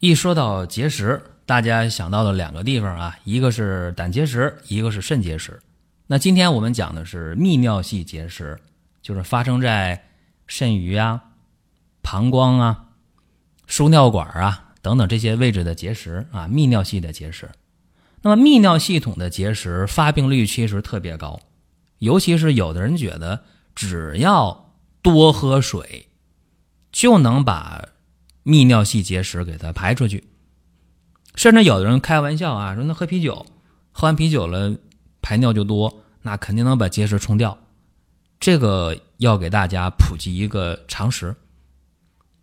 一说到结石，大家想到的两个地方啊，一个是胆结石，一个是肾结石。那今天我们讲的是泌尿系结石，就是发生在肾盂啊、膀胱啊、输尿管啊等等这些位置的结石啊，泌尿系的结石。那么泌尿系统的结石发病率其实特别高，尤其是有的人觉得只要多喝水就能把。泌尿系结石给它排出去，甚至有的人开玩笑啊，说那喝啤酒，喝完啤酒了排尿就多，那肯定能把结石冲掉。这个要给大家普及一个常识：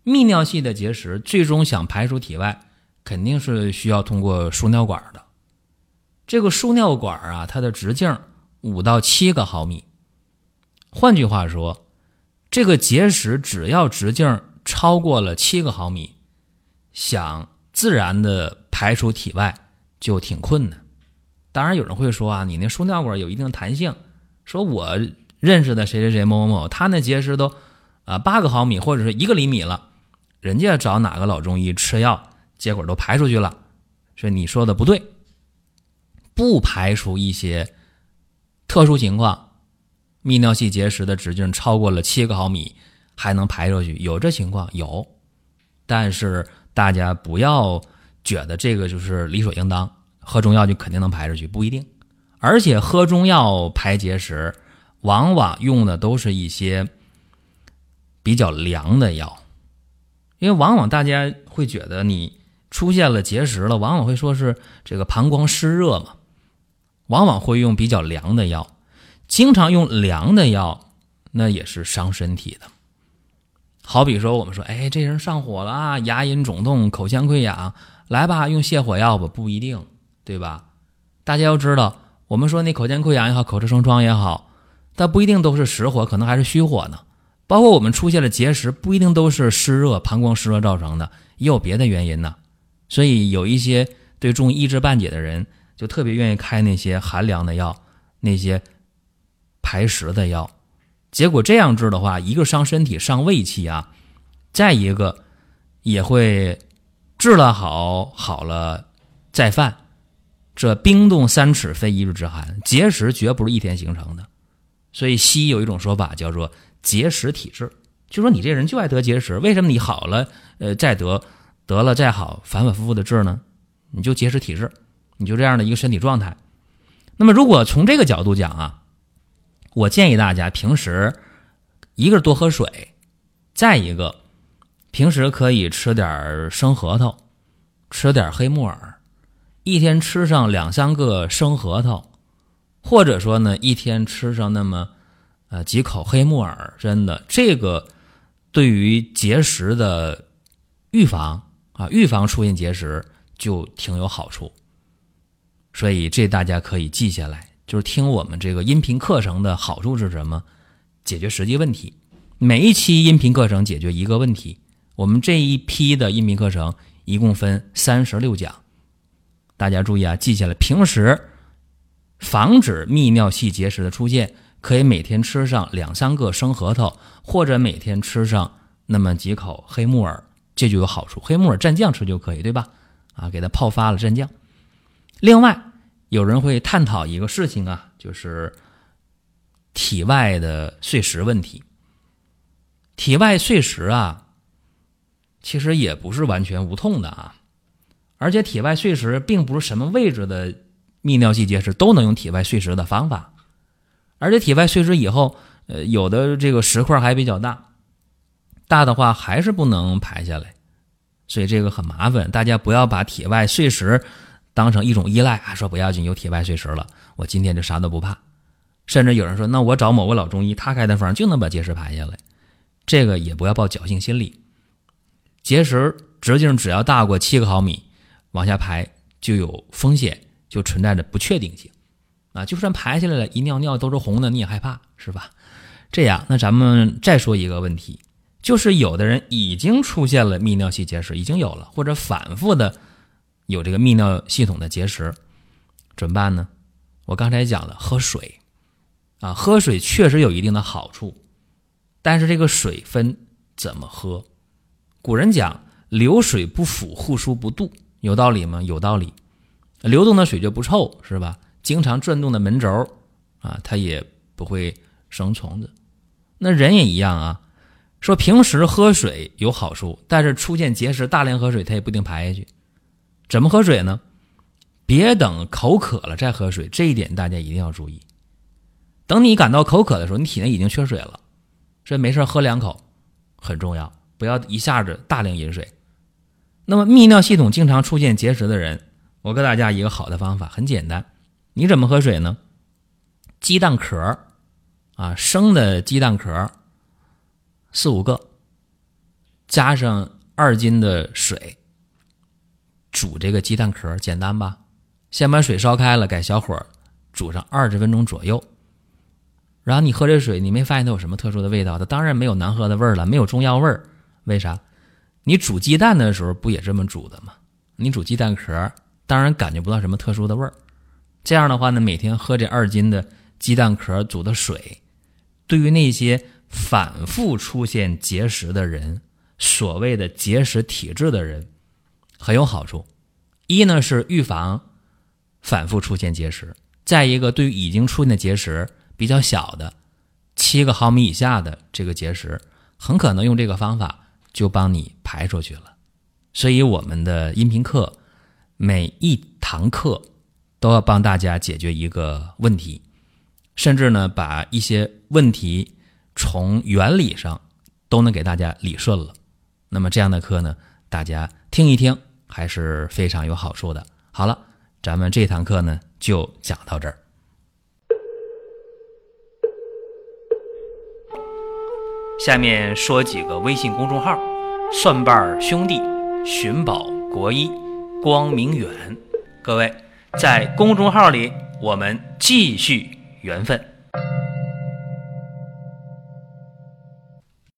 泌尿系的结石最终想排出体外，肯定是需要通过输尿管的。这个输尿管啊，它的直径五到七个毫米。换句话说，这个结石只要直径。超过了七个毫米，想自然的排出体外就挺困难。当然，有人会说啊，你那输尿管有一定弹性。说我认识的谁谁谁某某某，他那结石都啊八个毫米或者是一个厘米了，人家找哪个老中医吃药，结果都排出去了。所以你说的不对，不排除一些特殊情况，泌尿系结石的直径超过了七个毫米。还能排出去？有这情况有，但是大家不要觉得这个就是理所应当，喝中药就肯定能排出去，不一定。而且喝中药排结石，往往用的都是一些比较凉的药，因为往往大家会觉得你出现了结石了，往往会说是这个膀胱湿热嘛，往往会用比较凉的药，经常用凉的药，那也是伤身体的。好比说，我们说，哎，这人上火了啊，牙龈肿痛，口腔溃疡，来吧，用泻火药吧，不一定，对吧？大家要知道，我们说那口腔溃疡也好，口吃生疮也好，它不一定都是实火，可能还是虚火呢。包括我们出现了结石，不一定都是湿热、膀胱湿热造成的，也有别的原因呢。所以有一些对中医一知半解的人，就特别愿意开那些寒凉的药，那些排石的药。结果这样治的话，一个伤身体、伤胃气啊，再一个也会治了好，好了再犯。这冰冻三尺非一日之寒，结石绝不是一天形成的。所以西医有一种说法叫做结石体质，就说你这人就爱得结石，为什么你好了，呃，再得得了再好，反反复复的治呢？你就结石体质，你就这样的一个身体状态。那么如果从这个角度讲啊。我建议大家平时，一个是多喝水，再一个，平时可以吃点生核桃，吃点黑木耳，一天吃上两三个生核桃，或者说呢，一天吃上那么呃几口黑木耳，真的，这个对于结石的预防啊，预防出现结石就挺有好处，所以这大家可以记下来。就是听我们这个音频课程的好处是什么？解决实际问题。每一期音频课程解决一个问题。我们这一批的音频课程一共分三十六讲，大家注意啊，记下来。平时防止泌尿系结石的出现，可以每天吃上两三个生核桃，或者每天吃上那么几口黑木耳，这就有好处。黑木耳蘸酱吃就可以，对吧？啊，给它泡发了蘸酱。另外。有人会探讨一个事情啊，就是体外的碎石问题。体外碎石啊，其实也不是完全无痛的啊，而且体外碎石并不是什么位置的泌尿系结石都能用体外碎石的方法，而且体外碎石以后，呃，有的这个石块还比较大，大的话还是不能排下来，所以这个很麻烦，大家不要把体外碎石。当成一种依赖啊，说不要紧，有体外碎石了，我今天就啥都不怕。甚至有人说，那我找某个老中医，他开的方就能把结石排下来，这个也不要抱侥幸心理。结石直径只要大过七个毫米，往下排就有风险，就存在着不确定性啊。就算排下来了，一尿尿都是红的，你也害怕是吧？这样，那咱们再说一个问题，就是有的人已经出现了泌尿系结石，已经有了，或者反复的有这个泌尿系统的结石，怎么办呢？我刚才讲了，喝水啊，喝水确实有一定的好处，但是这个水分怎么喝？古人讲“流水不腐，户枢不蠹”，有道理吗？有道理。流动的水就不臭，是吧？经常转动的门轴啊，它也不会生虫子。那人也一样啊，说平时喝水有好处，但是出现结石，大量喝水它也不一定排下去。怎么喝水呢？别等口渴了再喝水，这一点大家一定要注意。等你感到口渴的时候，你体内已经缺水了，所以没事喝两口很重要。不要一下子大量饮水。那么泌尿系统经常出现结石的人，我给大家一个好的方法，很简单。你怎么喝水呢？鸡蛋壳啊，生的鸡蛋壳四五个，加上二斤的水，煮这个鸡蛋壳，简单吧？先把水烧开了，改小火煮上二十分钟左右。然后你喝这水，你没发现它有什么特殊的味道？它当然没有难喝的味儿了，没有中药味儿。为啥？你煮鸡蛋的时候不也这么煮的吗？你煮鸡蛋壳，当然感觉不到什么特殊的味儿。这样的话呢，每天喝这二斤的鸡蛋壳煮的水，对于那些反复出现结石的人，所谓的结石体质的人，很有好处。一呢是预防反复出现结石，再一个对于已经出现的结石比较小的，七个毫米以下的这个结石，很可能用这个方法。就帮你排出去了，所以我们的音频课每一堂课都要帮大家解决一个问题，甚至呢把一些问题从原理上都能给大家理顺了。那么这样的课呢，大家听一听还是非常有好处的。好了，咱们这堂课呢就讲到这儿。下面说几个微信公众号：蒜瓣兄弟、寻宝国医、光明远。各位在公众号里，我们继续缘分。